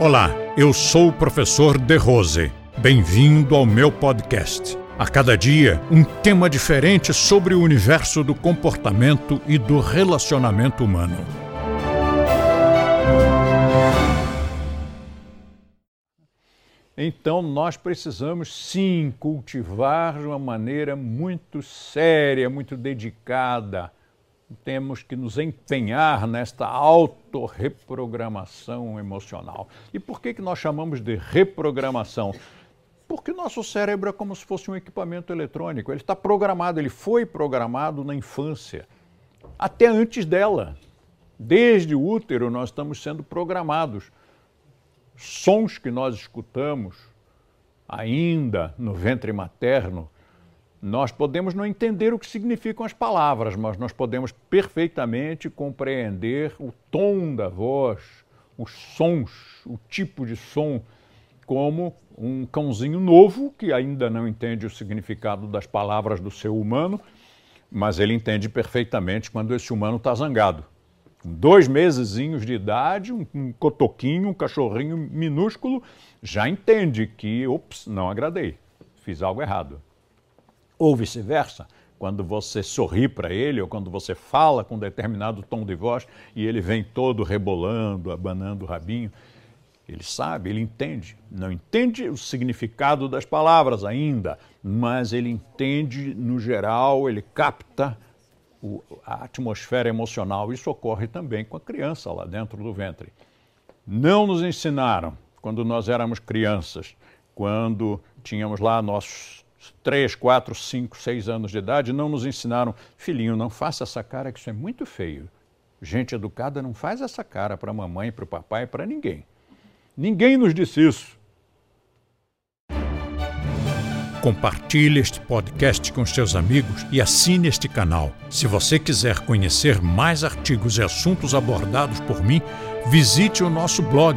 Olá, eu sou o professor De Rose. Bem-vindo ao meu podcast. A cada dia, um tema diferente sobre o universo do comportamento e do relacionamento humano. Então, nós precisamos sim cultivar de uma maneira muito séria, muito dedicada temos que nos empenhar nesta autorreprogramação emocional. E por que, que nós chamamos de reprogramação? Porque o nosso cérebro é como se fosse um equipamento eletrônico. Ele está programado, ele foi programado na infância, até antes dela. Desde o útero nós estamos sendo programados. Sons que nós escutamos ainda no ventre materno nós podemos não entender o que significam as palavras, mas nós podemos perfeitamente compreender o tom da voz, os sons, o tipo de som, como um cãozinho novo que ainda não entende o significado das palavras do seu humano, mas ele entende perfeitamente quando esse humano está zangado. Com dois mesezinhos de idade, um, um cotoquinho, um cachorrinho minúsculo, já entende que, ops, não agradei, fiz algo errado ou vice-versa, quando você sorri para ele ou quando você fala com determinado tom de voz e ele vem todo rebolando, abanando o rabinho, ele sabe, ele entende. Não entende o significado das palavras ainda, mas ele entende no geral, ele capta o, a atmosfera emocional. Isso ocorre também com a criança lá dentro do ventre. Não nos ensinaram, quando nós éramos crianças, quando tínhamos lá nossos 3, 4, 5, 6 anos de idade, não nos ensinaram, filhinho, não faça essa cara que isso é muito feio. Gente educada não faz essa cara para a mamãe, para o papai, para ninguém. Ninguém nos disse isso. Compartilhe este podcast com seus amigos e assine este canal. Se você quiser conhecer mais artigos e assuntos abordados por mim, visite o nosso blog,